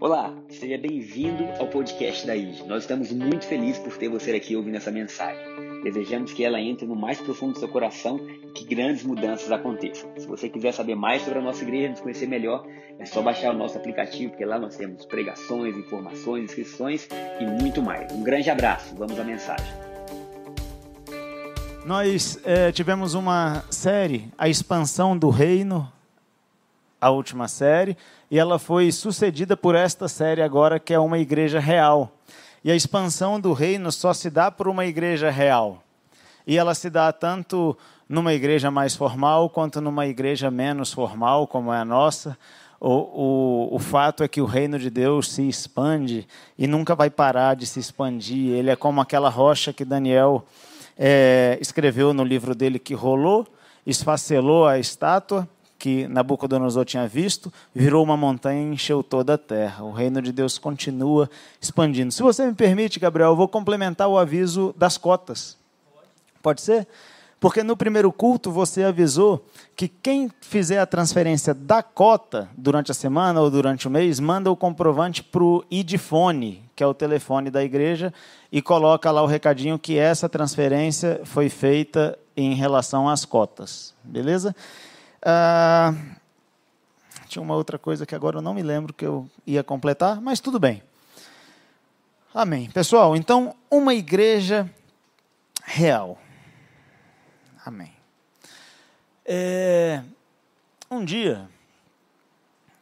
Olá, seja bem-vindo ao podcast da IG. Nós estamos muito felizes por ter você aqui ouvindo essa mensagem. Desejamos que ela entre no mais profundo do seu coração e que grandes mudanças aconteçam. Se você quiser saber mais sobre a nossa igreja, nos conhecer melhor, é só baixar o nosso aplicativo, porque lá nós temos pregações, informações, inscrições e muito mais. Um grande abraço, vamos à mensagem. Nós é, tivemos uma série, a expansão do reino, a última série, e ela foi sucedida por esta série agora, que é uma igreja real. E a expansão do reino só se dá por uma igreja real. E ela se dá tanto numa igreja mais formal quanto numa igreja menos formal, como é a nossa. O, o, o fato é que o reino de Deus se expande e nunca vai parar de se expandir. Ele é como aquela rocha que Daniel é, escreveu no livro dele que rolou, esfacelou a estátua que Nabucodonosor tinha visto, virou uma montanha e encheu toda a terra. O reino de Deus continua expandindo. Se você me permite, Gabriel, eu vou complementar o aviso das cotas. Pode ser? Porque no primeiro culto você avisou que quem fizer a transferência da cota durante a semana ou durante o mês, manda o comprovante para o idfone, que é o telefone da igreja, e coloca lá o recadinho que essa transferência foi feita em relação às cotas. Beleza? Ah, tinha uma outra coisa que agora eu não me lembro que eu ia completar, mas tudo bem. Amém. Pessoal, então, uma igreja real. Amém. É, um dia,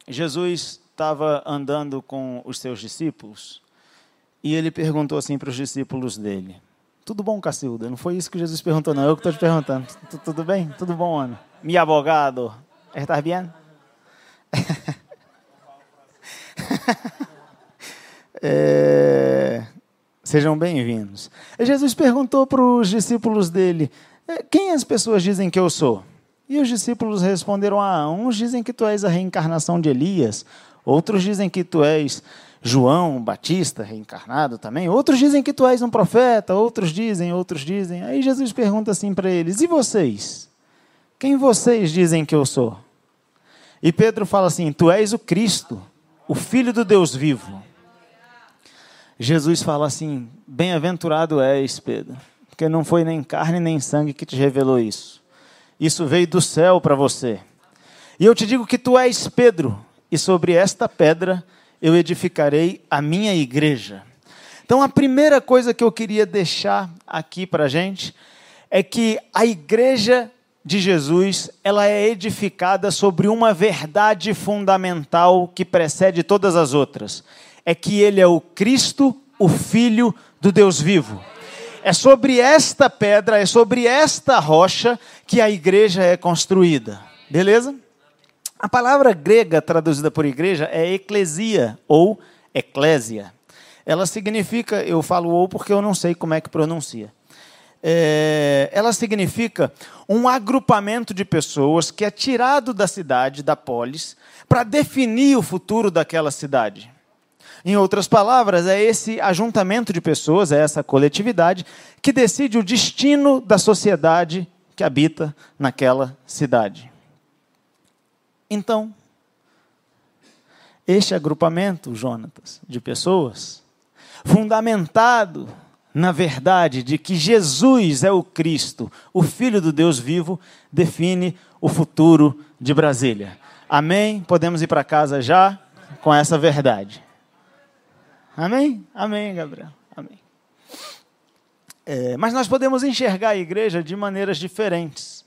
Jesus estava andando com os seus discípulos e ele perguntou assim para os discípulos dele: Tudo bom, Cacilda? Não foi isso que Jesus perguntou, não. Eu que estou te perguntando. Tudo bem? Tudo bom, Ana? Mi abogado, ¿estás bien? é, sejam bem-vindos. Jesus perguntou para os discípulos dele: é, Quem as pessoas dizem que eu sou? E os discípulos responderam: Ah, uns dizem que tu és a reencarnação de Elias, outros dizem que tu és João Batista reencarnado também, outros dizem que tu és um profeta, outros dizem, outros dizem. Aí Jesus pergunta assim para eles: E vocês? Quem vocês dizem que eu sou? E Pedro fala assim: Tu és o Cristo, o Filho do Deus vivo. Jesus fala assim: Bem-aventurado és, Pedro, porque não foi nem carne nem sangue que te revelou isso. Isso veio do céu para você. E eu te digo que tu és Pedro, e sobre esta pedra eu edificarei a minha igreja. Então, a primeira coisa que eu queria deixar aqui para a gente é que a igreja de Jesus, ela é edificada sobre uma verdade fundamental que precede todas as outras. É que ele é o Cristo, o Filho do Deus vivo. É sobre esta pedra, é sobre esta rocha que a igreja é construída. Beleza? A palavra grega traduzida por igreja é eclesia ou eclésia. Ela significa, eu falo ou porque eu não sei como é que pronuncia é, ela significa um agrupamento de pessoas que é tirado da cidade, da polis, para definir o futuro daquela cidade. Em outras palavras, é esse ajuntamento de pessoas, é essa coletividade, que decide o destino da sociedade que habita naquela cidade. Então, este agrupamento, Jonatas, de pessoas, fundamentado na verdade de que Jesus é o Cristo, o Filho do Deus vivo, define o futuro de Brasília. Amém? Podemos ir para casa já com essa verdade. Amém? Amém, Gabriel. Amém. É, mas nós podemos enxergar a igreja de maneiras diferentes.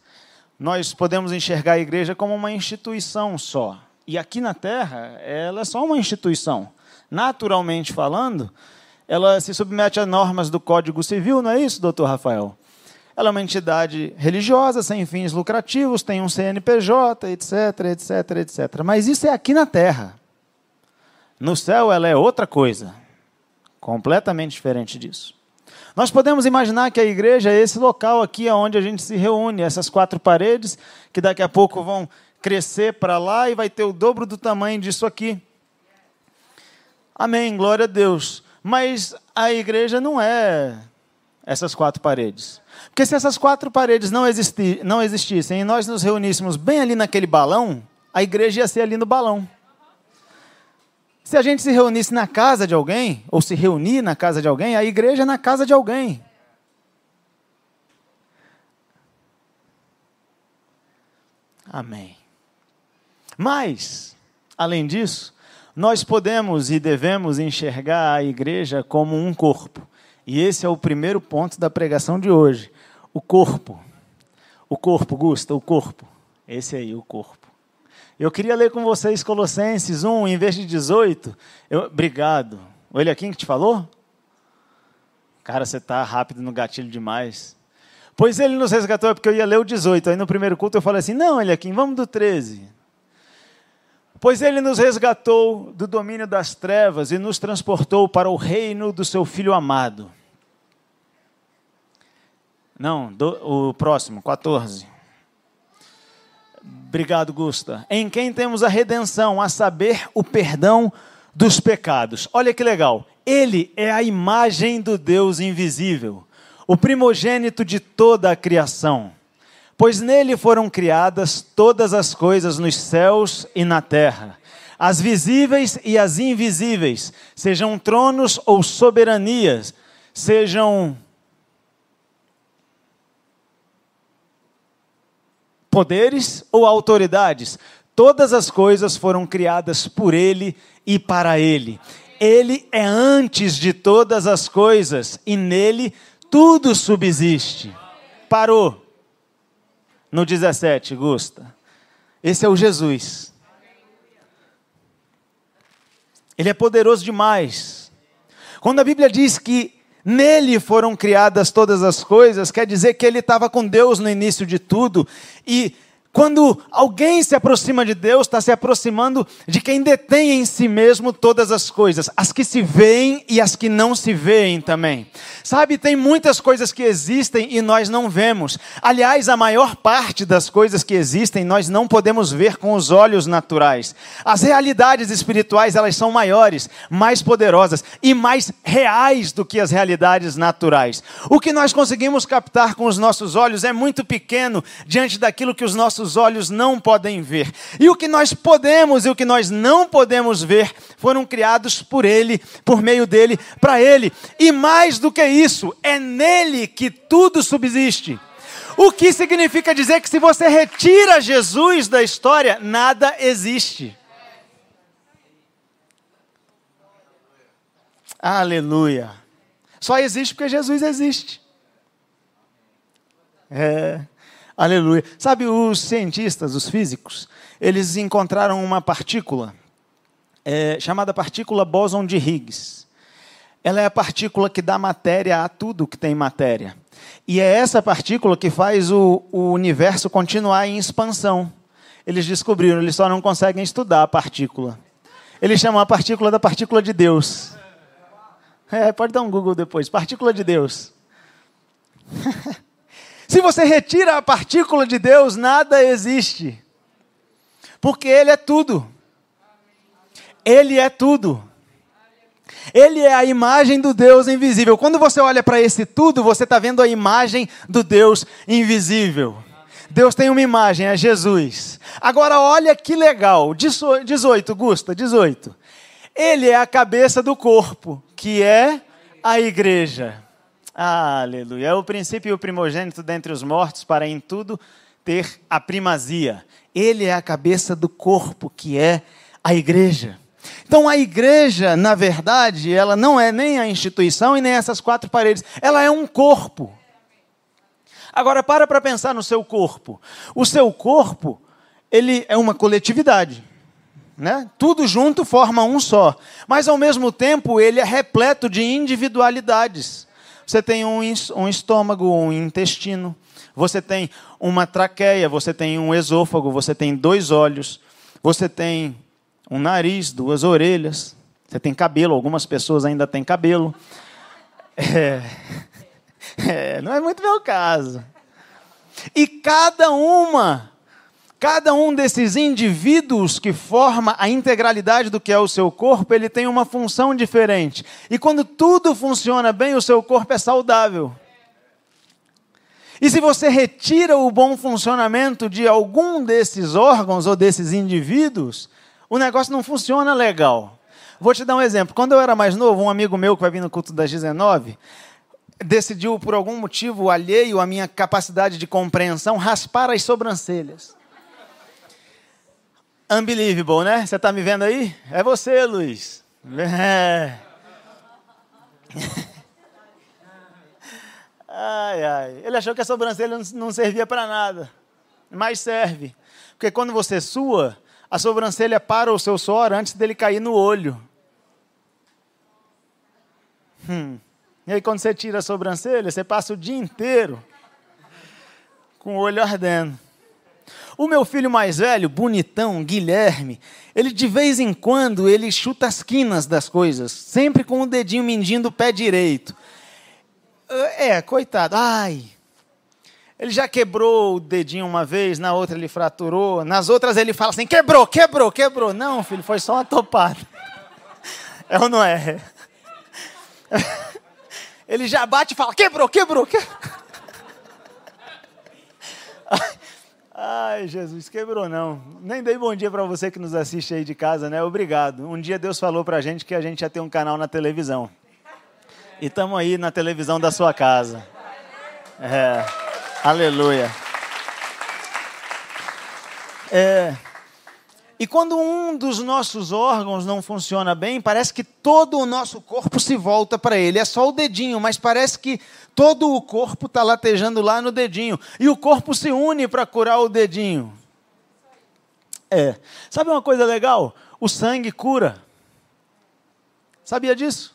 Nós podemos enxergar a igreja como uma instituição só. E aqui na Terra, ela é só uma instituição. Naturalmente falando, ela se submete a normas do Código Civil, não é isso, doutor Rafael? Ela é uma entidade religiosa, sem fins lucrativos, tem um CNPJ, etc, etc, etc. Mas isso é aqui na Terra. No céu, ela é outra coisa, completamente diferente disso. Nós podemos imaginar que a igreja é esse local aqui onde a gente se reúne, essas quatro paredes, que daqui a pouco vão crescer para lá e vai ter o dobro do tamanho disso aqui. Amém, glória a Deus. Mas a igreja não é essas quatro paredes. Porque se essas quatro paredes não, existi, não existissem e nós nos reuníssemos bem ali naquele balão, A igreja ia ser ali no balão. Se a gente se reunisse na casa de alguém, ou se reunir na casa de alguém, a igreja é na casa de alguém. Amém. Mas, além disso, nós podemos e devemos enxergar a igreja como um corpo. E esse é o primeiro ponto da pregação de hoje. O corpo. O corpo, Gusta, o corpo. Esse aí, o corpo. Eu queria ler com vocês Colossenses 1, em vez de 18. Eu, obrigado. O Eliakim que te falou? Cara, você está rápido no gatilho demais. Pois ele nos resgatou, é porque eu ia ler o 18. Aí no primeiro culto eu falei assim: não, Eliakim, vamos do 13. Pois ele nos resgatou do domínio das trevas e nos transportou para o reino do seu Filho amado. Não, do, o próximo, 14. Obrigado, Gusta. Em quem temos a redenção, a saber, o perdão dos pecados. Olha que legal. Ele é a imagem do Deus invisível, o primogênito de toda a criação pois nele foram criadas todas as coisas nos céus e na terra, as visíveis e as invisíveis, sejam tronos ou soberanias, sejam poderes ou autoridades, todas as coisas foram criadas por ele e para ele. Ele é antes de todas as coisas e nele tudo subsiste. Parou no 17, Gusta. Esse é o Jesus. Ele é poderoso demais. Quando a Bíblia diz que nele foram criadas todas as coisas, quer dizer que ele estava com Deus no início de tudo e quando alguém se aproxima de Deus, está se aproximando de quem detém em si mesmo todas as coisas, as que se veem e as que não se veem também. Sabe, tem muitas coisas que existem e nós não vemos. Aliás, a maior parte das coisas que existem nós não podemos ver com os olhos naturais. As realidades espirituais, elas são maiores, mais poderosas e mais reais do que as realidades naturais. O que nós conseguimos captar com os nossos olhos é muito pequeno diante daquilo que os nossos nossos olhos não podem ver. E o que nós podemos e o que nós não podemos ver foram criados por Ele, por meio dele, para Ele. E mais do que isso, é nele que tudo subsiste. O que significa dizer que se você retira Jesus da história, nada existe. Aleluia. Só existe porque Jesus existe. É. Aleluia. Sabe, os cientistas, os físicos, eles encontraram uma partícula é, chamada partícula bóson de Higgs. Ela é a partícula que dá matéria a tudo que tem matéria. E é essa partícula que faz o, o universo continuar em expansão. Eles descobriram, eles só não conseguem estudar a partícula. Eles chamam a partícula da partícula de Deus. É, pode dar um Google depois. Partícula de Deus. Se você retira a partícula de Deus, nada existe. Porque Ele é tudo. Ele é tudo. Ele é a imagem do Deus invisível. Quando você olha para esse tudo, você está vendo a imagem do Deus invisível. Deus tem uma imagem, é Jesus. Agora olha que legal. 18, Gusta, 18. Ele é a cabeça do corpo, que é a igreja. Aleluia. É o princípio primogênito dentre os mortos para em tudo ter a primazia. Ele é a cabeça do corpo, que é a igreja. Então a igreja, na verdade, ela não é nem a instituição e nem essas quatro paredes, ela é um corpo. Agora para para pensar no seu corpo. O seu corpo, ele é uma coletividade. Né? Tudo junto forma um só. Mas ao mesmo tempo ele é repleto de individualidades. Você tem um, um estômago, um intestino, você tem uma traqueia, você tem um esôfago, você tem dois olhos, você tem um nariz, duas orelhas, você tem cabelo, algumas pessoas ainda têm cabelo. É, é, não é muito meu caso. E cada uma Cada um desses indivíduos que forma a integralidade do que é o seu corpo, ele tem uma função diferente. E quando tudo funciona bem, o seu corpo é saudável. E se você retira o bom funcionamento de algum desses órgãos ou desses indivíduos, o negócio não funciona legal. Vou te dar um exemplo. Quando eu era mais novo, um amigo meu que vai vir no culto das 19 decidiu, por algum motivo alheio à minha capacidade de compreensão, raspar as sobrancelhas. Unbelievable, né? Você está me vendo aí? É você, Luiz. É. Ai, ai. Ele achou que a sobrancelha não servia para nada. Mas serve. Porque quando você sua, a sobrancelha para o seu suor antes dele cair no olho. Hum. E aí, quando você tira a sobrancelha, você passa o dia inteiro com o olho ardendo. O meu filho mais velho, bonitão, Guilherme, ele de vez em quando ele chuta as quinas das coisas, sempre com o dedinho mindinho do pé direito. É, coitado. Ai. Ele já quebrou o dedinho uma vez, na outra ele fraturou, nas outras ele fala assim: quebrou, quebrou, quebrou. Não, filho, foi só uma topada. É ou não é? Ele já bate e fala: quebrou, quebrou, quebrou. Jesus, quebrou não. Nem dei bom dia para você que nos assiste aí de casa, né? Obrigado. Um dia Deus falou para a gente que a gente ia ter um canal na televisão. E estamos aí na televisão da sua casa. É, aleluia. É, e quando um dos nossos órgãos não funciona bem, parece que todo o nosso corpo se volta para ele. É só o dedinho, mas parece que todo o corpo está latejando lá no dedinho. E o corpo se une para curar o dedinho. É. Sabe uma coisa legal? O sangue cura. Sabia disso?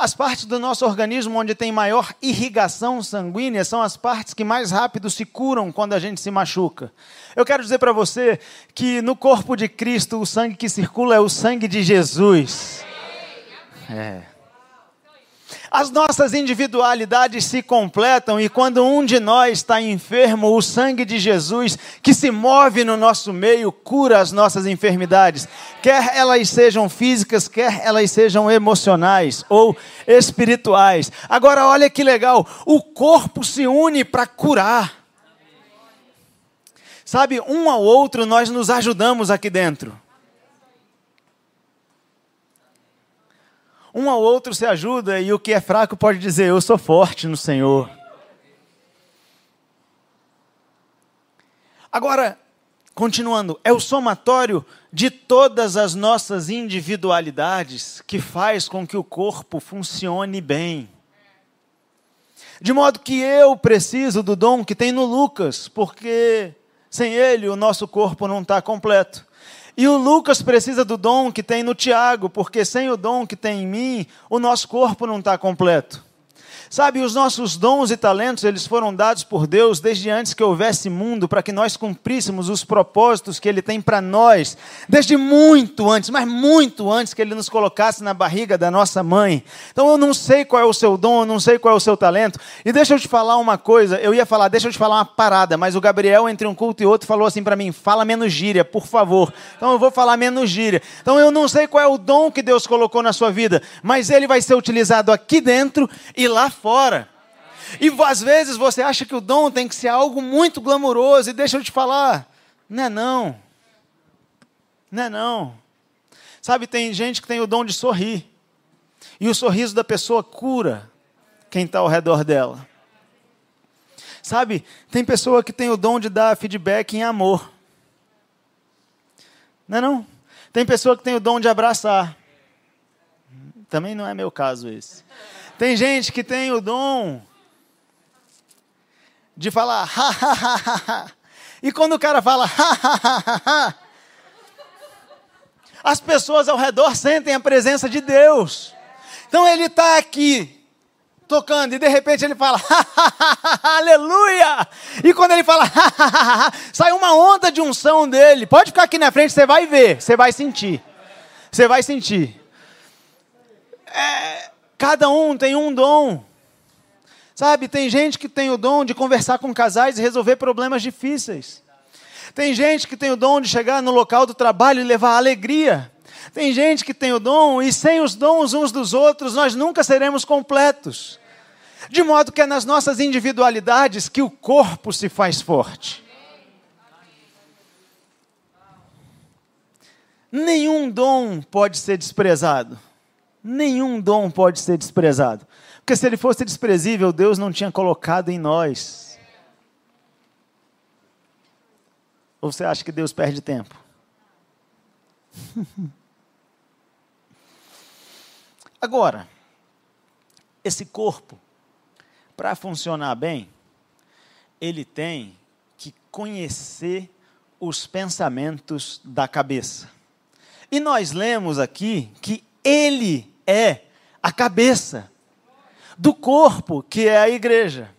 As partes do nosso organismo onde tem maior irrigação sanguínea são as partes que mais rápido se curam quando a gente se machuca. Eu quero dizer para você que no corpo de Cristo o sangue que circula é o sangue de Jesus. É. As nossas individualidades se completam e quando um de nós está enfermo, o sangue de Jesus que se move no nosso meio cura as nossas enfermidades, quer elas sejam físicas, quer elas sejam emocionais ou espirituais. Agora, olha que legal: o corpo se une para curar. Sabe, um ao outro nós nos ajudamos aqui dentro. Um ao outro se ajuda e o que é fraco pode dizer: Eu sou forte no Senhor. Agora, continuando, é o somatório de todas as nossas individualidades que faz com que o corpo funcione bem. De modo que eu preciso do dom que tem no Lucas, porque sem ele o nosso corpo não está completo. E o Lucas precisa do dom que tem no Tiago, porque sem o dom que tem em mim, o nosso corpo não está completo. Sabe, os nossos dons e talentos, eles foram dados por Deus desde antes que houvesse mundo, para que nós cumpríssemos os propósitos que Ele tem para nós, desde muito antes, mas muito antes que Ele nos colocasse na barriga da nossa mãe. Então eu não sei qual é o seu dom, eu não sei qual é o seu talento. E deixa eu te falar uma coisa, eu ia falar, deixa eu te falar uma parada, mas o Gabriel, entre um culto e outro, falou assim para mim: fala menos gíria, por favor. Então eu vou falar menos gíria. Então eu não sei qual é o dom que Deus colocou na sua vida, mas ele vai ser utilizado aqui dentro e lá fora. E às vezes você acha que o dom tem que ser algo muito glamouroso, e deixa eu te falar, não é não. Não é não. Sabe, tem gente que tem o dom de sorrir. E o sorriso da pessoa cura quem está ao redor dela. Sabe, tem pessoa que tem o dom de dar feedback em amor. Não é não? Tem pessoa que tem o dom de abraçar. Também não é meu caso esse. Tem gente que tem o dom de falar ha, ha, ha, ha. E quando o cara fala ha, ha, ha, ha, as pessoas ao redor sentem a presença de Deus. Então ele está aqui tocando e de repente ele fala aleluia! E quando ele fala sai uma onda de unção dele. Pode ficar aqui na frente, você vai ver, você vai sentir. Você vai sentir. É, Cada um tem um dom. Sabe, tem gente que tem o dom de conversar com casais e resolver problemas difíceis. Tem gente que tem o dom de chegar no local do trabalho e levar alegria. Tem gente que tem o dom e sem os dons uns dos outros nós nunca seremos completos. De modo que é nas nossas individualidades que o corpo se faz forte. Nenhum dom pode ser desprezado. Nenhum dom pode ser desprezado. Porque se ele fosse desprezível, Deus não tinha colocado em nós. Ou você acha que Deus perde tempo? Agora, esse corpo, para funcionar bem, ele tem que conhecer os pensamentos da cabeça. E nós lemos aqui que ele é a cabeça do corpo, que é a igreja.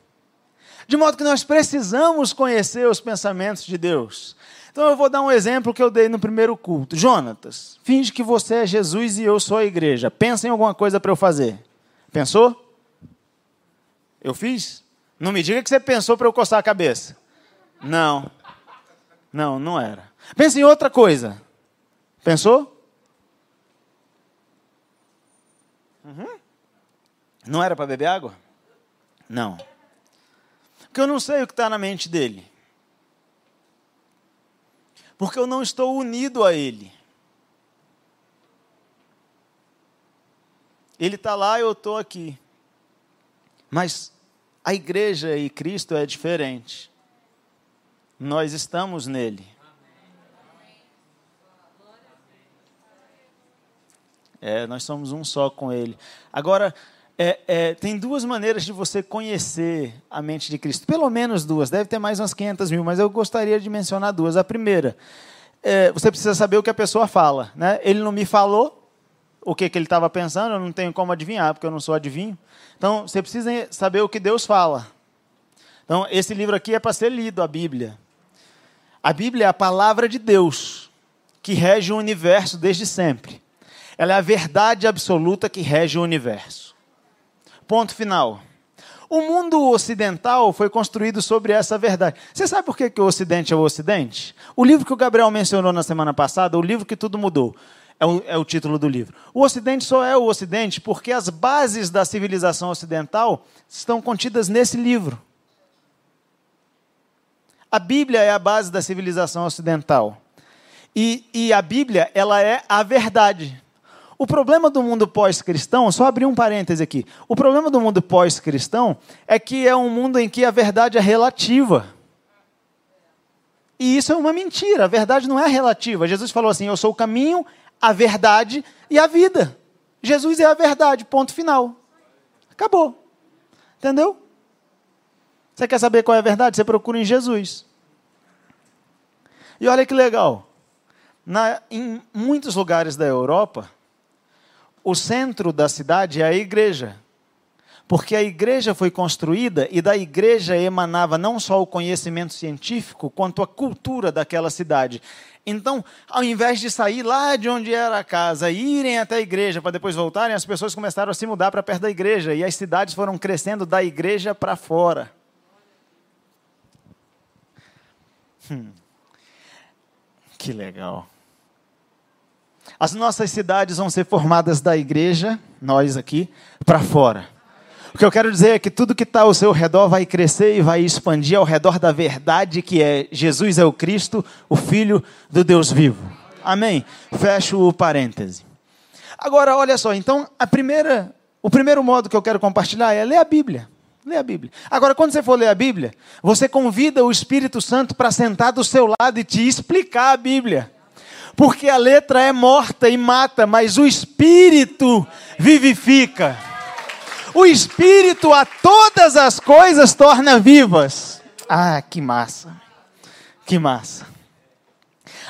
De modo que nós precisamos conhecer os pensamentos de Deus. Então eu vou dar um exemplo que eu dei no primeiro culto. Jonatas, finge que você é Jesus e eu sou a igreja. Pensa em alguma coisa para eu fazer. Pensou? Eu fiz? Não me diga que você pensou para eu coçar a cabeça. Não. Não, não era. Pensa em outra coisa. Pensou? Uhum. Não era para beber água? Não. Porque eu não sei o que está na mente dele. Porque eu não estou unido a ele. Ele está lá, eu estou aqui. Mas a igreja e Cristo é diferente. Nós estamos nele. É, nós somos um só com Ele. Agora, é, é, tem duas maneiras de você conhecer a mente de Cristo. Pelo menos duas. Deve ter mais umas 500 mil, mas eu gostaria de mencionar duas. A primeira, é, você precisa saber o que a pessoa fala. Né? Ele não me falou o que, que ele estava pensando, eu não tenho como adivinhar, porque eu não sou adivinho. Então, você precisa saber o que Deus fala. Então, esse livro aqui é para ser lido, a Bíblia. A Bíblia é a palavra de Deus, que rege o universo desde sempre. Ela é a verdade absoluta que rege o universo. Ponto final. O mundo ocidental foi construído sobre essa verdade. Você sabe por que, que o Ocidente é o Ocidente? O livro que o Gabriel mencionou na semana passada, o livro que tudo mudou, é o, é o título do livro. O Ocidente só é o Ocidente porque as bases da civilização ocidental estão contidas nesse livro. A Bíblia é a base da civilização ocidental. E, e a Bíblia, ela é a verdade. O problema do mundo pós-cristão, só abrir um parêntese aqui. O problema do mundo pós-cristão é que é um mundo em que a verdade é relativa. E isso é uma mentira. A verdade não é relativa. Jesus falou assim: Eu sou o caminho, a verdade e a vida. Jesus é a verdade, ponto final. Acabou. Entendeu? Você quer saber qual é a verdade? Você procura em Jesus. E olha que legal. Na, em muitos lugares da Europa, o centro da cidade é a igreja. Porque a igreja foi construída e da igreja emanava não só o conhecimento científico, quanto a cultura daquela cidade. Então, ao invés de sair lá de onde era a casa, irem até a igreja para depois voltarem, as pessoas começaram a se mudar para perto da igreja e as cidades foram crescendo da igreja para fora. Hum. Que legal. As nossas cidades vão ser formadas da igreja, nós aqui, para fora. O que eu quero dizer é que tudo que está ao seu redor vai crescer e vai expandir ao redor da verdade que é Jesus é o Cristo, o Filho do Deus vivo. Amém? Fecho o parêntese. Agora, olha só, então, a primeira, o primeiro modo que eu quero compartilhar é ler a Bíblia. Lê a Bíblia. Agora, quando você for ler a Bíblia, você convida o Espírito Santo para sentar do seu lado e te explicar a Bíblia. Porque a letra é morta e mata, mas o espírito vivifica. O espírito a todas as coisas torna vivas. Ah, que massa. Que massa.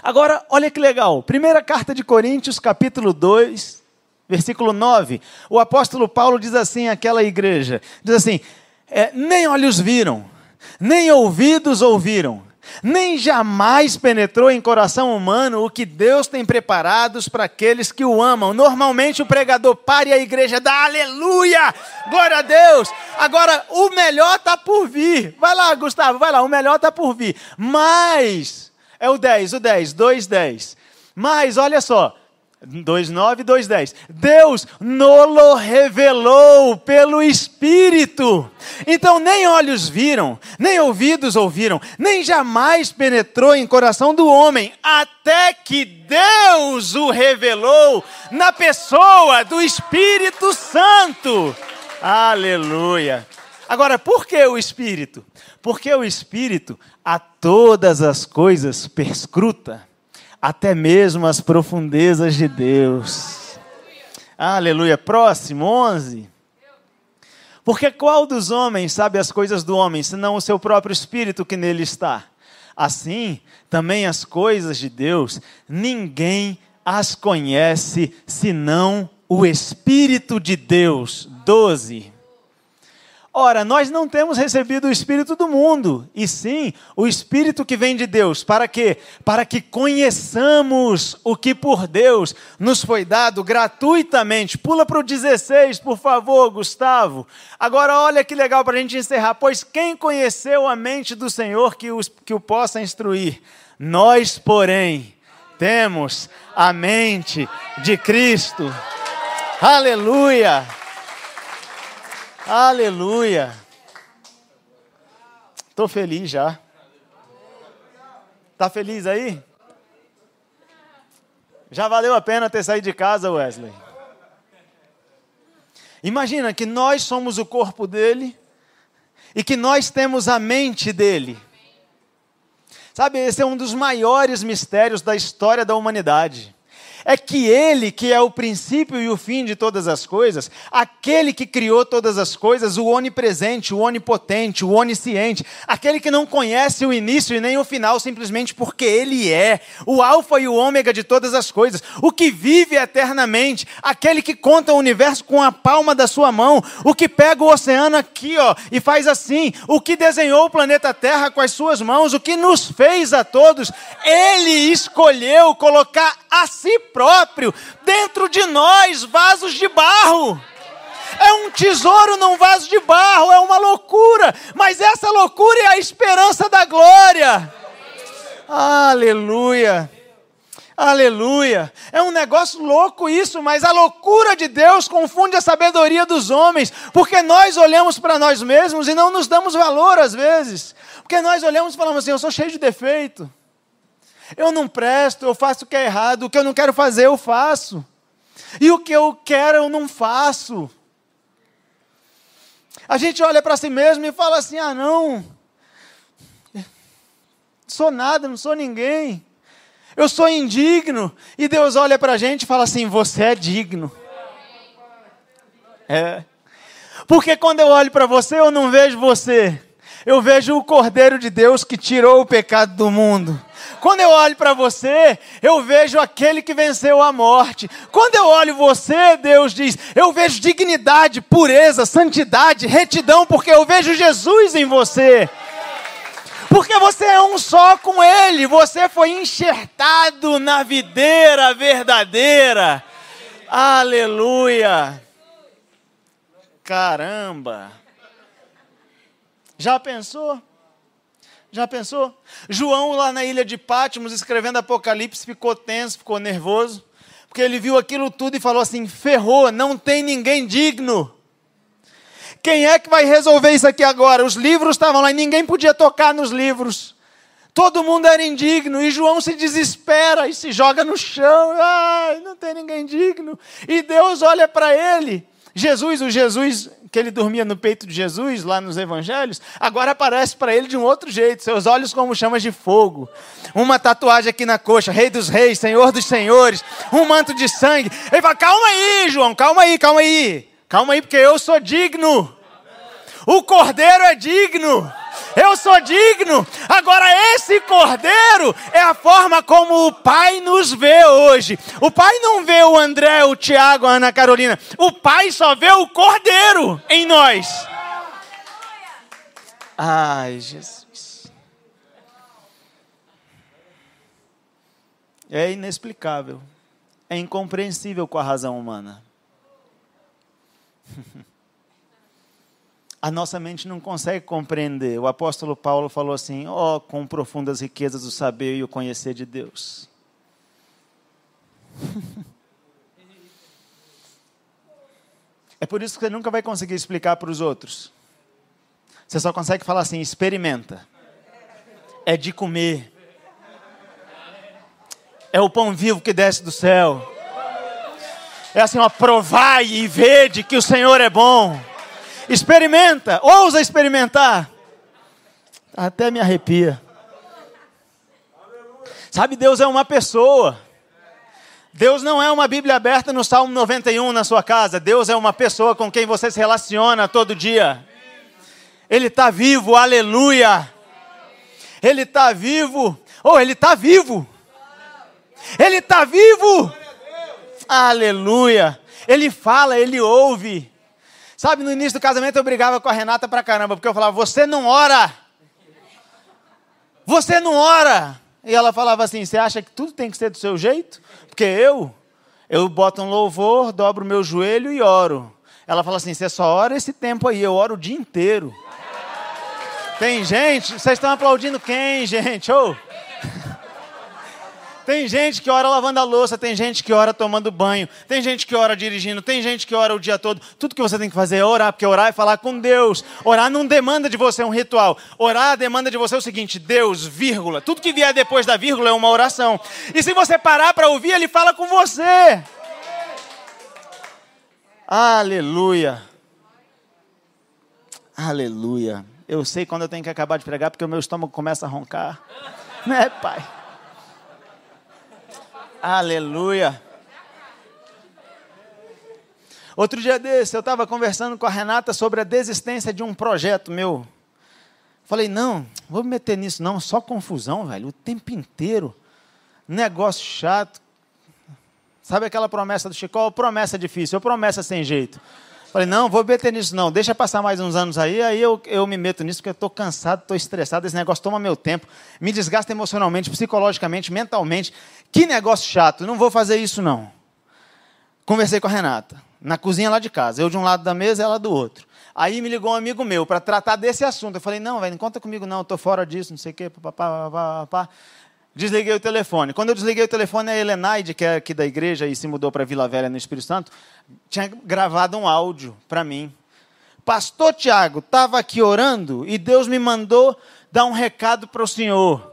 Agora, olha que legal. Primeira carta de Coríntios, capítulo 2, versículo 9. O apóstolo Paulo diz assim àquela igreja: diz assim, é, nem olhos viram, nem ouvidos ouviram nem jamais penetrou em coração humano o que Deus tem preparados para aqueles que o amam. Normalmente o pregador para e a igreja dá aleluia, glória a Deus. Agora, o melhor está por vir. Vai lá, Gustavo, vai lá, o melhor está por vir. Mas, é o 10, o 10, 2, 10. Mas, olha só, 2,9 e 2,10. Deus nolo revelou pelo Espírito. Então, nem olhos viram, nem ouvidos ouviram, nem jamais penetrou em coração do homem, até que Deus o revelou na pessoa do Espírito Santo. Aleluia. Agora, por que o Espírito? Porque o Espírito a todas as coisas perscruta até mesmo as profundezas de Deus. Aleluia. Próximo, 11. Porque qual dos homens sabe as coisas do homem, senão o seu próprio espírito que nele está? Assim, também as coisas de Deus, ninguém as conhece senão o Espírito de Deus. 12. Ora, nós não temos recebido o Espírito do mundo, e sim o Espírito que vem de Deus. Para quê? Para que conheçamos o que por Deus nos foi dado gratuitamente. Pula para o 16, por favor, Gustavo. Agora, olha que legal para a gente encerrar. Pois quem conheceu a mente do Senhor que, os, que o possa instruir? Nós, porém, temos a mente de Cristo. Aleluia! Aleluia. Estou feliz já. Está feliz aí? Já valeu a pena ter saído de casa, Wesley. Imagina que nós somos o corpo dele e que nós temos a mente dele. Sabe, esse é um dos maiores mistérios da história da humanidade é que Ele, que é o princípio e o fim de todas as coisas, aquele que criou todas as coisas, o onipresente, o onipotente, o onisciente, aquele que não conhece o início e nem o final, simplesmente porque Ele é, o Alfa e o Ômega de todas as coisas, o que vive eternamente, aquele que conta o universo com a palma da sua mão, o que pega o oceano aqui, ó, e faz assim, o que desenhou o planeta Terra com as suas mãos, o que nos fez a todos, Ele escolheu colocar a si próprio dentro de nós, vasos de barro. É um tesouro num vaso de barro, é uma loucura, mas essa loucura é a esperança da glória. Aleluia. Aleluia. É um negócio louco isso, mas a loucura de Deus confunde a sabedoria dos homens, porque nós olhamos para nós mesmos e não nos damos valor às vezes. Porque nós olhamos e falamos assim: eu sou cheio de defeito. Eu não presto, eu faço o que é errado, o que eu não quero fazer, eu faço. E o que eu quero, eu não faço. A gente olha para si mesmo e fala assim: ah, não, sou nada, não sou ninguém. Eu sou indigno. E Deus olha para a gente e fala assim: você é digno. É. Porque quando eu olho para você, eu não vejo você. Eu vejo o Cordeiro de Deus que tirou o pecado do mundo. Quando eu olho para você, eu vejo aquele que venceu a morte. Quando eu olho você, Deus diz, eu vejo dignidade, pureza, santidade, retidão, porque eu vejo Jesus em você. Porque você é um só com Ele, você foi enxertado na videira verdadeira. Aleluia! Caramba! Já pensou? Já pensou? João, lá na ilha de Pátimos, escrevendo Apocalipse, ficou tenso, ficou nervoso, porque ele viu aquilo tudo e falou assim: ferrou, não tem ninguém digno. Quem é que vai resolver isso aqui agora? Os livros estavam lá e ninguém podia tocar nos livros. Todo mundo era indigno e João se desespera e se joga no chão. Ai, não tem ninguém digno. E Deus olha para ele. Jesus, o Jesus que ele dormia no peito de Jesus, lá nos evangelhos, agora aparece para ele de um outro jeito, seus olhos como chamas de fogo, uma tatuagem aqui na coxa, Rei dos Reis, Senhor dos Senhores, um manto de sangue. Ele fala: calma aí, João, calma aí, calma aí, calma aí, porque eu sou digno. O cordeiro é digno eu sou digno. Agora, esse cordeiro é a forma como o Pai nos vê hoje. O Pai não vê o André, o Tiago, a Ana Carolina. O Pai só vê o cordeiro em nós. Ai, Jesus. É inexplicável. É incompreensível com a razão humana. a nossa mente não consegue compreender. O apóstolo Paulo falou assim: ó, oh, com profundas riquezas o saber e o conhecer de Deus. é por isso que você nunca vai conseguir explicar para os outros. Você só consegue falar assim: experimenta. É de comer. É o pão vivo que desce do céu. É assim, ó, provai e vede que o Senhor é bom. Experimenta, ousa experimentar. Até me arrepia. Sabe, Deus é uma pessoa. Deus não é uma Bíblia aberta no Salmo 91 na sua casa. Deus é uma pessoa com quem você se relaciona todo dia. Ele está vivo, aleluia. Ele está vivo. Oh, ele está vivo. Ele está vivo. Aleluia. Ele fala, ele ouve. Sabe, no início do casamento eu brigava com a Renata pra caramba, porque eu falava, você não ora. Você não ora. E ela falava assim: Você acha que tudo tem que ser do seu jeito? Porque eu, eu boto um louvor, dobro meu joelho e oro. Ela fala assim: Você só ora esse tempo aí, eu oro o dia inteiro. Tem gente, vocês estão aplaudindo quem, gente? Oh. Tem gente que ora lavando a louça, tem gente que ora tomando banho, tem gente que ora dirigindo, tem gente que ora o dia todo. Tudo que você tem que fazer é orar, porque orar é falar com Deus. Orar não demanda de você um ritual. Orar demanda de você o seguinte: Deus, vírgula. Tudo que vier depois da vírgula é uma oração. E se você parar para ouvir, ele fala com você. Aleluia. Aleluia. Eu sei quando eu tenho que acabar de pregar, porque o meu estômago começa a roncar. Né, pai? Aleluia. Outro dia desse, eu estava conversando com a Renata sobre a desistência de um projeto meu. Falei, não, vou me meter nisso, não, só confusão, velho, o tempo inteiro. Negócio chato. Sabe aquela promessa do Chico? Promessa difícil, promessa sem jeito. Falei, não, vou meter nisso não, deixa passar mais uns anos aí, aí eu, eu me meto nisso, porque eu estou cansado, estou estressado, esse negócio toma meu tempo, me desgasta emocionalmente, psicologicamente, mentalmente. Que negócio chato, não vou fazer isso não. Conversei com a Renata, na cozinha lá de casa, eu de um lado da mesa, ela do outro. Aí me ligou um amigo meu para tratar desse assunto. Eu falei, não, velho, não conta comigo não, estou fora disso, não sei o quê. Desliguei o telefone. Quando eu desliguei o telefone, a Helenaide, que é aqui da igreja e se mudou para Vila Velha no Espírito Santo, tinha gravado um áudio para mim. Pastor Tiago, estava aqui orando e Deus me mandou dar um recado para o senhor.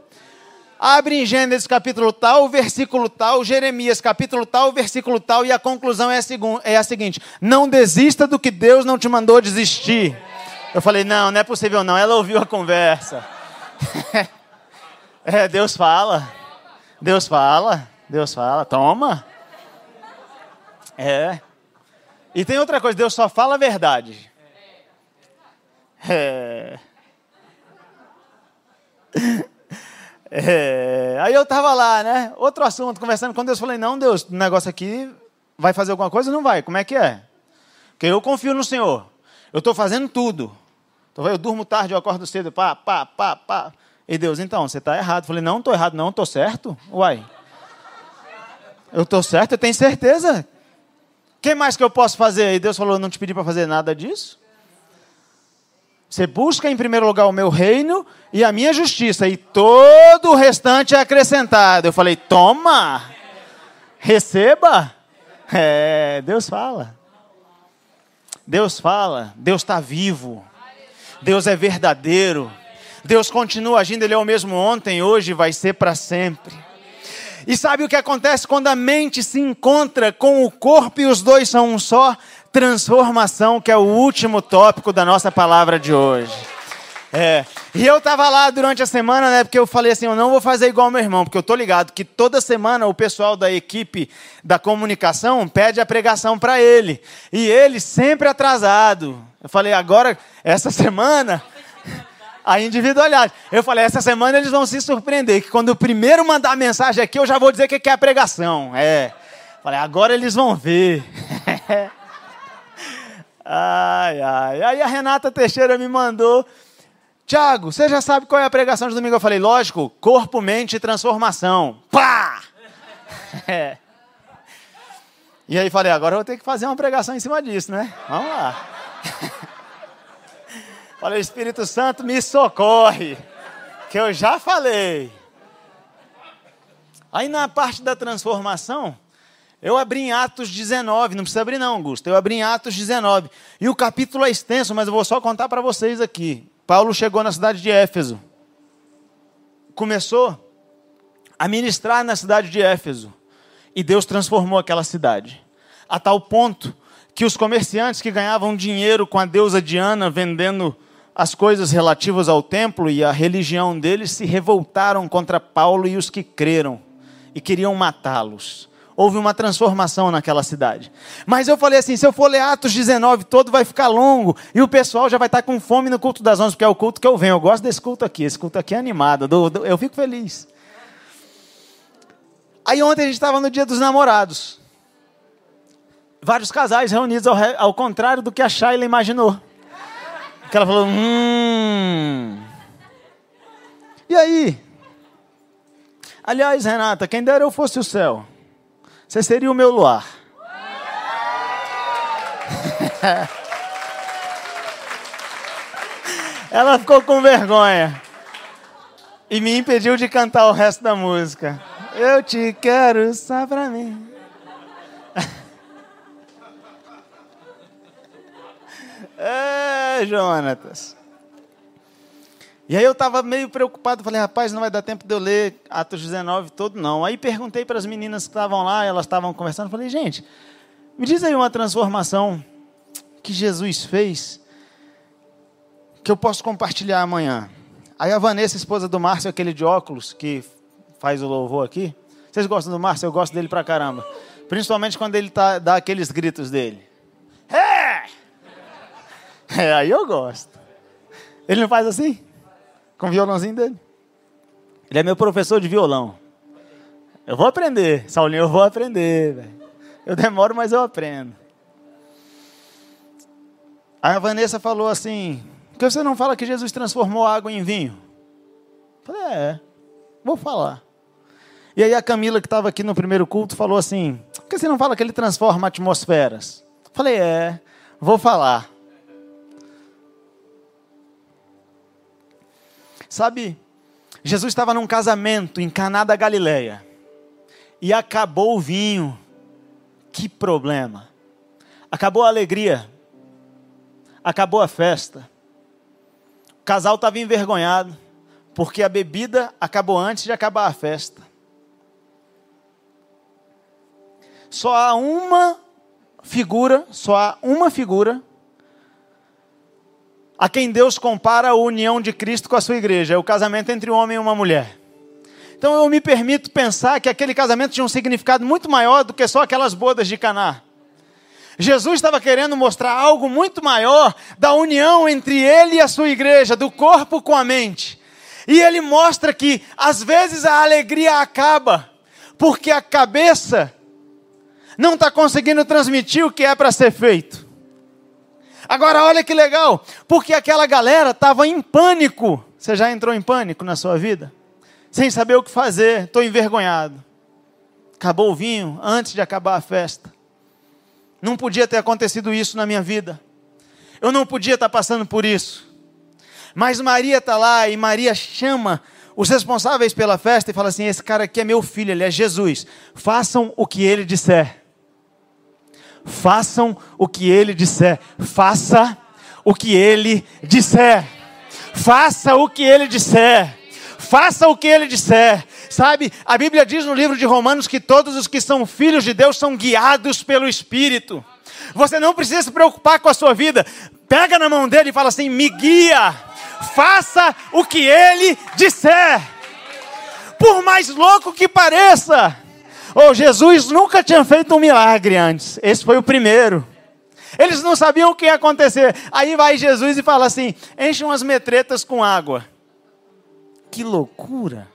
Abre em Gênesis capítulo tal, versículo tal, Jeremias capítulo tal, versículo tal, e a conclusão é a, é a seguinte: não desista do que Deus não te mandou desistir. Eu falei, não, não é possível não. Ela ouviu a conversa. É, Deus fala. Deus fala. Deus fala. Toma. É. E tem outra coisa, Deus só fala a verdade. É. É. Aí eu tava lá, né? Outro assunto, conversando com Deus. Falei, não, Deus, o negócio aqui vai fazer alguma coisa não vai? Como é que é? Porque eu confio no Senhor. Eu estou fazendo tudo. Eu durmo tarde, eu acordo cedo, pá, pá, pá, pá. E Deus, então, você está errado. Falei, não, estou errado, não, estou certo. Uai. Eu estou certo, eu tenho certeza. O que mais que eu posso fazer? E Deus falou, não te pedi para fazer nada disso. Você busca em primeiro lugar o meu reino e a minha justiça, e todo o restante é acrescentado. Eu falei, toma, receba. É, Deus fala. Deus fala, Deus está vivo, Deus é verdadeiro. Deus continua agindo, Ele é o mesmo ontem, hoje, vai ser para sempre. E sabe o que acontece quando a mente se encontra com o corpo e os dois são um só? Transformação, que é o último tópico da nossa palavra de hoje. É. E eu estava lá durante a semana, né? Porque eu falei assim, eu não vou fazer igual meu irmão, porque eu tô ligado que toda semana o pessoal da equipe da comunicação pede a pregação para ele. E ele sempre atrasado. Eu falei, agora, essa semana, a individualidade. Eu falei, essa semana eles vão se surpreender, que quando o primeiro mandar a mensagem aqui, eu já vou dizer o que é a pregação. É. Falei, agora eles vão ver. ai, ai. Aí a Renata Teixeira me mandou. Tiago, você já sabe qual é a pregação de domingo? Eu falei, lógico, corpo, mente e transformação. Pá! É. E aí falei, agora eu vou ter que fazer uma pregação em cima disso, né? Vamos lá. Falei, Espírito Santo, me socorre, que eu já falei. Aí na parte da transformação, Eu abri em Atos 19, não precisa abrir não, Augusto. Eu abri em Atos 19. E o capítulo é extenso, mas eu vou só contar para vocês aqui. Paulo chegou na cidade de Éfeso. Começou a ministrar na cidade de Éfeso. E Deus transformou aquela cidade. A tal ponto que os comerciantes que ganhavam dinheiro com a deusa Diana vendendo as coisas relativas ao templo e à religião deles se revoltaram contra Paulo e os que creram e queriam matá-los. Houve uma transformação naquela cidade. Mas eu falei assim: se eu for ler Atos 19 todo, vai ficar longo. E o pessoal já vai estar com fome no culto das onze, porque é o culto que eu venho. Eu gosto desse culto aqui. Esse culto aqui é animado. Eu fico feliz. Aí ontem a gente estava no dia dos namorados. Vários casais reunidos ao, ao contrário do que a Shayla imaginou. Que ela falou, hum. E aí? Aliás, Renata, quem dera eu fosse o céu, você seria o meu luar. ela ficou com vergonha e me impediu de cantar o resto da música. Eu te quero só pra mim. É, Jonatas. E aí eu estava meio preocupado, falei, rapaz, não vai dar tempo de eu ler Atos 19 todo, não. Aí perguntei para as meninas que estavam lá, elas estavam conversando, falei, gente, me diz aí uma transformação que Jesus fez que eu posso compartilhar amanhã. Aí a Vanessa, esposa do Márcio, aquele de óculos que faz o louvor aqui. Vocês gostam do Márcio? Eu gosto dele pra caramba. Principalmente quando ele tá, dá aqueles gritos dele. É! É, aí eu gosto. Ele não faz assim? Com o violãozinho dele. Ele é meu professor de violão. Eu vou aprender, Saulinho, eu vou aprender, velho. Eu demoro, mas eu aprendo. Aí a Vanessa falou assim: por que você não fala que Jesus transformou água em vinho? Eu falei, é, vou falar. E aí a Camila, que estava aqui no primeiro culto, falou assim: por que você não fala que ele transforma atmosferas? Eu falei, é, vou falar. Sabe, Jesus estava num casamento em Caná da Galileia e acabou o vinho. Que problema! Acabou a alegria, acabou a festa. O casal estava envergonhado porque a bebida acabou antes de acabar a festa. Só há uma figura, só há uma figura a quem Deus compara a união de Cristo com a sua igreja, é o casamento entre um homem e uma mulher. Então eu me permito pensar que aquele casamento tinha um significado muito maior do que só aquelas bodas de Caná. Jesus estava querendo mostrar algo muito maior da união entre ele e a sua igreja, do corpo com a mente. E ele mostra que às vezes a alegria acaba porque a cabeça não está conseguindo transmitir o que é para ser feito. Agora, olha que legal, porque aquela galera estava em pânico. Você já entrou em pânico na sua vida? Sem saber o que fazer, estou envergonhado. Acabou o vinho antes de acabar a festa. Não podia ter acontecido isso na minha vida. Eu não podia estar passando por isso. Mas Maria está lá e Maria chama os responsáveis pela festa e fala assim: Esse cara aqui é meu filho, ele é Jesus. Façam o que ele disser façam o que ele disser. Faça o que ele disser. Faça o que ele disser. Faça o que ele disser. Sabe, a Bíblia diz no livro de Romanos que todos os que são filhos de Deus são guiados pelo Espírito. Você não precisa se preocupar com a sua vida. Pega na mão dele e fala assim: me guia. Faça o que ele disser. Por mais louco que pareça. Oh, Jesus nunca tinha feito um milagre antes. Esse foi o primeiro. Eles não sabiam o que ia acontecer. Aí vai Jesus e fala assim: enche umas metretas com água. Que loucura!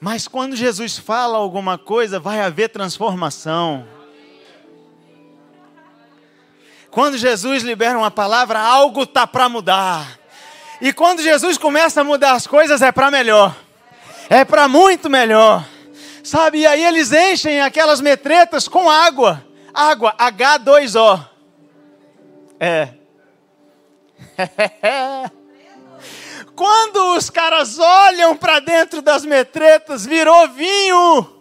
Mas quando Jesus fala alguma coisa, vai haver transformação. Quando Jesus libera uma palavra, algo está para mudar. E quando Jesus começa a mudar as coisas, é para melhor. É para muito melhor. Sabe? E aí eles enchem aquelas metretas com água. Água, H2O. É. quando os caras olham para dentro das metretas, virou vinho.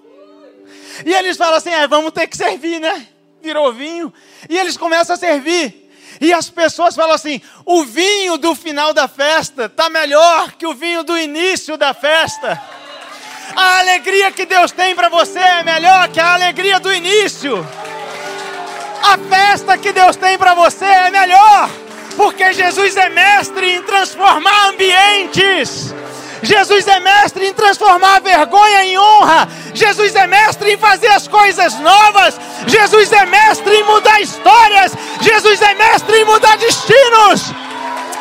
E eles falam assim: é, vamos ter que servir, né? Virou vinho. E eles começam a servir. E as pessoas falam assim: o vinho do final da festa está melhor que o vinho do início da festa. A alegria que Deus tem para você é melhor que a alegria do início. A festa que Deus tem para você é melhor, porque Jesus é mestre em transformar ambientes. Jesus é mestre em transformar a vergonha em honra. Jesus é mestre em fazer as coisas novas. Jesus é mestre em mudar histórias. Jesus é mestre em mudar destinos.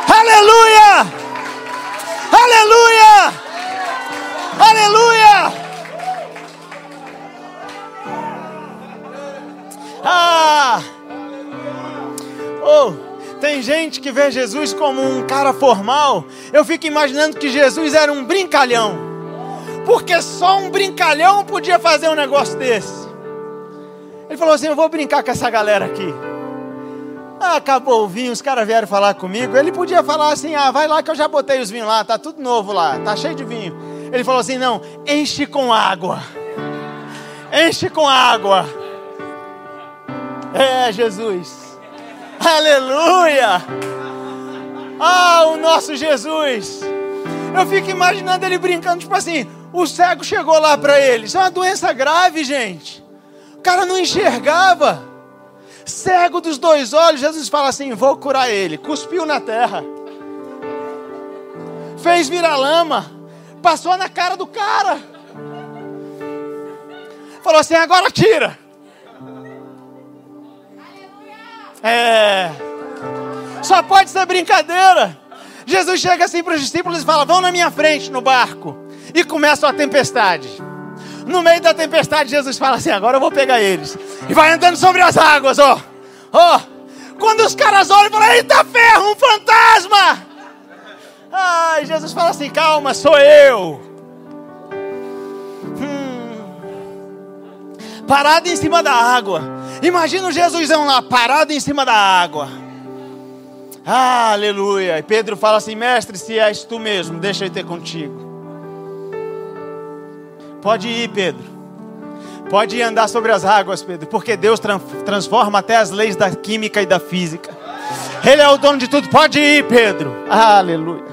Aleluia! Aleluia! Aleluia! Ah! Oh! Tem gente que vê Jesus como um cara formal. Eu fico imaginando que Jesus era um brincalhão. Porque só um brincalhão podia fazer um negócio desse. Ele falou assim: Eu vou brincar com essa galera aqui. Ah, acabou o vinho, os caras vieram falar comigo. Ele podia falar assim: Ah, vai lá que eu já botei os vinhos lá, tá tudo novo lá, tá cheio de vinho. Ele falou assim: Não, enche com água. Enche com água. É, Jesus. Aleluia! Ah, o nosso Jesus! Eu fico imaginando ele brincando, tipo assim: o cego chegou lá para ele. Isso é uma doença grave, gente. O cara não enxergava. Cego dos dois olhos, Jesus fala assim: vou curar ele. Cuspiu na terra. Fez virar lama. Passou na cara do cara. Falou assim: agora tira. É. Só pode ser brincadeira. Jesus chega assim para os discípulos e fala: Vão na minha frente no barco. E começa a tempestade. No meio da tempestade, Jesus fala assim: Agora eu vou pegar eles. E vai andando sobre as águas, ó. Ó. Quando os caras olham e falam: Eita ferro, um fantasma. Ai, Jesus fala assim: Calma, sou eu. Hum. Parado em cima da água Imagina o Jesusão lá, parado em cima da água. Ah, aleluia. E Pedro fala assim: Mestre, se és tu mesmo, deixa eu ter contigo. Pode ir, Pedro. Pode ir andar sobre as águas, Pedro, porque Deus transforma até as leis da química e da física. Ele é o dono de tudo. Pode ir, Pedro. Aleluia.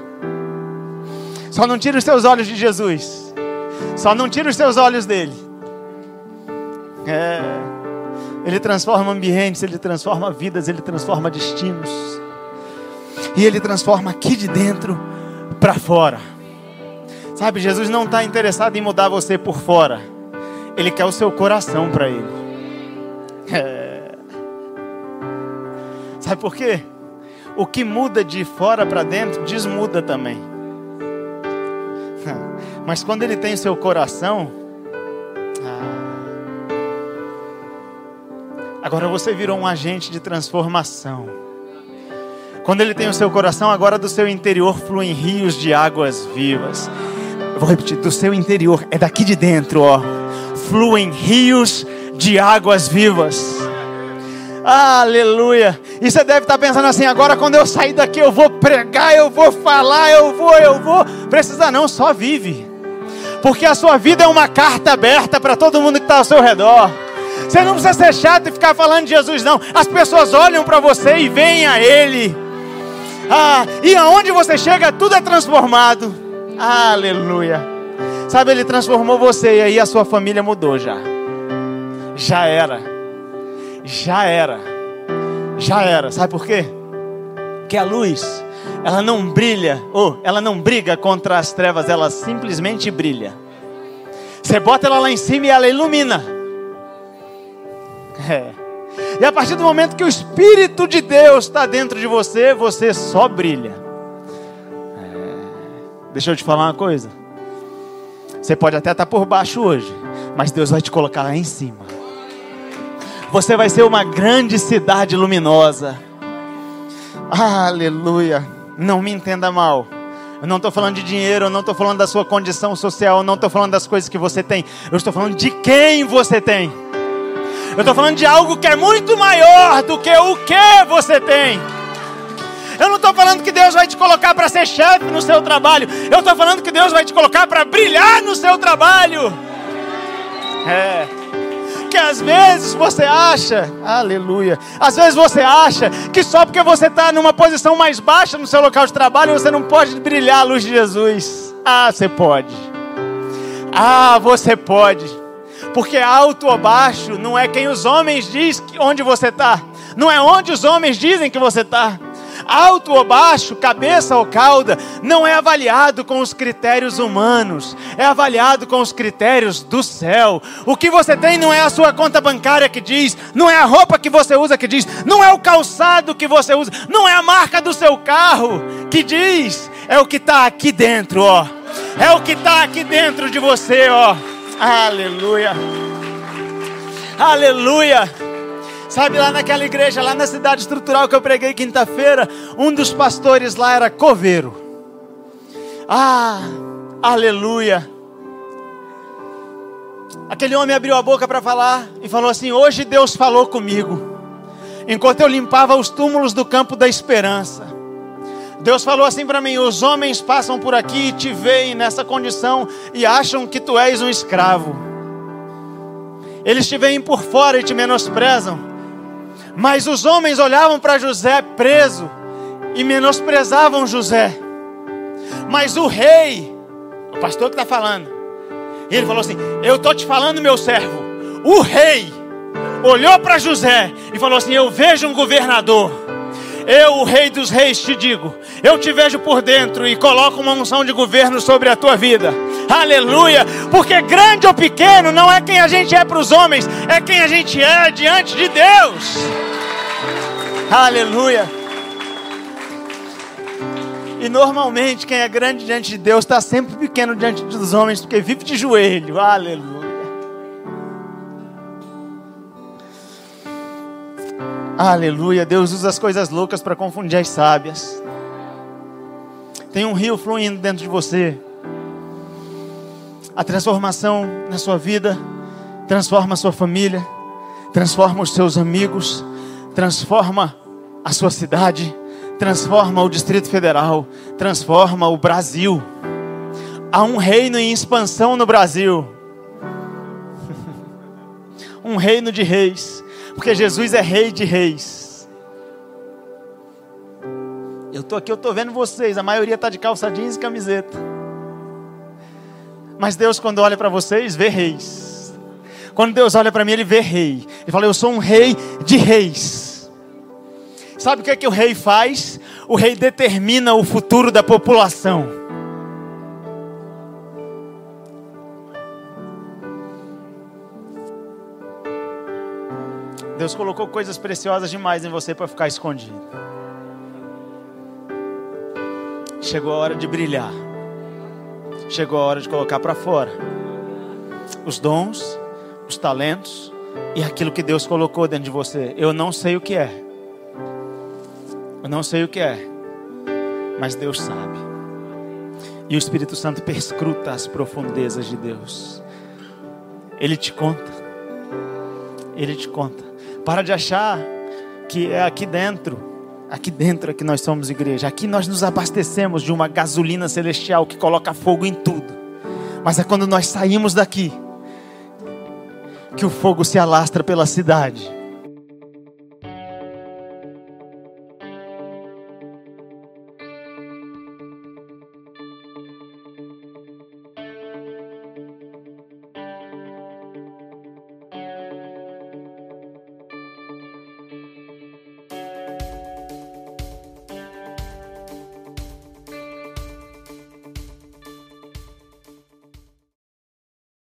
Só não tira os seus olhos de Jesus. Só não tira os seus olhos dele. É. Ele transforma ambientes, ele transforma vidas, ele transforma destinos. E ele transforma aqui de dentro para fora. Sabe, Jesus não está interessado em mudar você por fora. Ele quer o seu coração para ele. É... Sabe por quê? O que muda de fora para dentro desmuda também. Mas quando ele tem o seu coração, Agora você virou um agente de transformação. Quando ele tem o seu coração, agora do seu interior fluem rios de águas vivas. Eu vou repetir, do seu interior, é daqui de dentro, ó. Fluem rios de águas vivas. Aleluia. E você deve estar pensando assim: agora quando eu sair daqui, eu vou pregar, eu vou falar, eu vou, eu vou. Precisa não, só vive. Porque a sua vida é uma carta aberta para todo mundo que está ao seu redor. Você não precisa ser chato e ficar falando de Jesus, não. As pessoas olham para você e veem a Ele. Ah, e aonde você chega, tudo é transformado. Aleluia. Sabe, Ele transformou você e aí a sua família mudou já. Já era. Já era. Já era. Sabe por quê? Que a luz, ela não brilha, ou ela não briga contra as trevas, ela simplesmente brilha. Você bota ela lá em cima e ela ilumina. É. E a partir do momento que o Espírito de Deus está dentro de você, você só brilha. É. Deixa eu te falar uma coisa. Você pode até estar por baixo hoje, mas Deus vai te colocar lá em cima. Você vai ser uma grande cidade luminosa. Aleluia. Não me entenda mal. Eu não estou falando de dinheiro, eu não estou falando da sua condição social, eu não estou falando das coisas que você tem. Eu estou falando de quem você tem. Eu estou falando de algo que é muito maior do que o que você tem. Eu não estou falando que Deus vai te colocar para ser chefe no seu trabalho. Eu estou falando que Deus vai te colocar para brilhar no seu trabalho. É. Que às vezes você acha, aleluia, às vezes você acha que só porque você está numa posição mais baixa no seu local de trabalho você não pode brilhar a luz de Jesus. Ah, você pode. Ah, você pode. Porque alto ou baixo não é quem os homens dizem onde você está. Não é onde os homens dizem que você está. Alto ou baixo, cabeça ou cauda, não é avaliado com os critérios humanos, é avaliado com os critérios do céu. O que você tem não é a sua conta bancária que diz, não é a roupa que você usa que diz, não é o calçado que você usa, não é a marca do seu carro que diz, é o que está aqui dentro, ó. É o que está aqui dentro de você, ó. Aleluia. Aleluia. Sabe lá naquela igreja, lá na cidade estrutural que eu preguei quinta-feira, um dos pastores lá era coveiro. Ah, aleluia. Aquele homem abriu a boca para falar e falou assim: Hoje Deus falou comigo, enquanto eu limpava os túmulos do campo da esperança. Deus falou assim para mim: Os homens passam por aqui e te veem nessa condição e acham que tu és um escravo. Eles te veem por fora e te menosprezam. Mas os homens olhavam para José preso e menosprezavam José. Mas o rei, o pastor que está falando, ele falou assim: Eu estou te falando, meu servo. O rei olhou para José e falou assim: Eu vejo um governador eu, o Rei dos Reis, te digo: eu te vejo por dentro e coloco uma unção de governo sobre a tua vida. Aleluia! Porque grande ou pequeno não é quem a gente é para os homens, é quem a gente é diante de Deus. Aleluia! E normalmente quem é grande diante de Deus está sempre pequeno diante dos homens, porque vive de joelho. Aleluia. Aleluia. Deus usa as coisas loucas para confundir as sábias. Tem um rio fluindo dentro de você. A transformação na sua vida transforma a sua família, transforma os seus amigos, transforma a sua cidade, transforma o Distrito Federal, transforma o Brasil. Há um reino em expansão no Brasil. um reino de reis porque Jesus é rei de reis. Eu estou aqui, eu estou vendo vocês, a maioria está de calça jeans e camiseta. Mas Deus, quando olha para vocês, vê reis. Quando Deus olha para mim, Ele vê rei. Ele fala: Eu sou um rei de reis. Sabe o que é que o rei faz? O rei determina o futuro da população. Deus colocou coisas preciosas demais em você para ficar escondido. Chegou a hora de brilhar. Chegou a hora de colocar para fora os dons, os talentos e aquilo que Deus colocou dentro de você. Eu não sei o que é. Eu não sei o que é. Mas Deus sabe. E o Espírito Santo perscruta as profundezas de Deus. Ele te conta. Ele te conta. Para de achar que é aqui dentro, aqui dentro é que nós somos igreja. Aqui nós nos abastecemos de uma gasolina celestial que coloca fogo em tudo. Mas é quando nós saímos daqui que o fogo se alastra pela cidade.